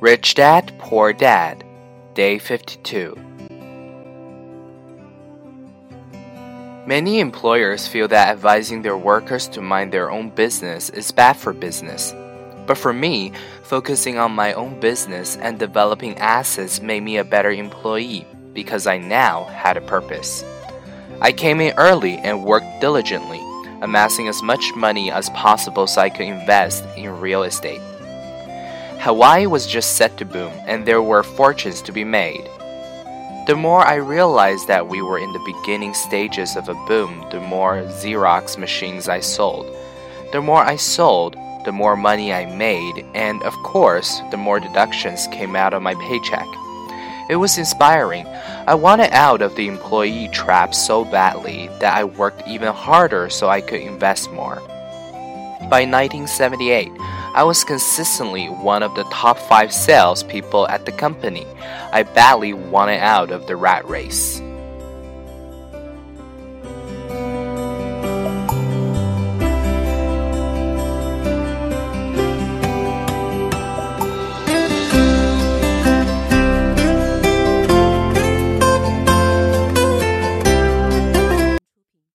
Rich Dad, Poor Dad, Day 52. Many employers feel that advising their workers to mind their own business is bad for business. But for me, focusing on my own business and developing assets made me a better employee because I now had a purpose. I came in early and worked diligently, amassing as much money as possible so I could invest in real estate. Hawaii was just set to boom, and there were fortunes to be made. The more I realized that we were in the beginning stages of a boom, the more Xerox machines I sold. The more I sold, the more money I made, and of course, the more deductions came out of my paycheck. It was inspiring. I wanted out of the employee trap so badly that I worked even harder so I could invest more. By 1978, I was consistently one of the top five salespeople at the company. I badly wanted out of the rat race.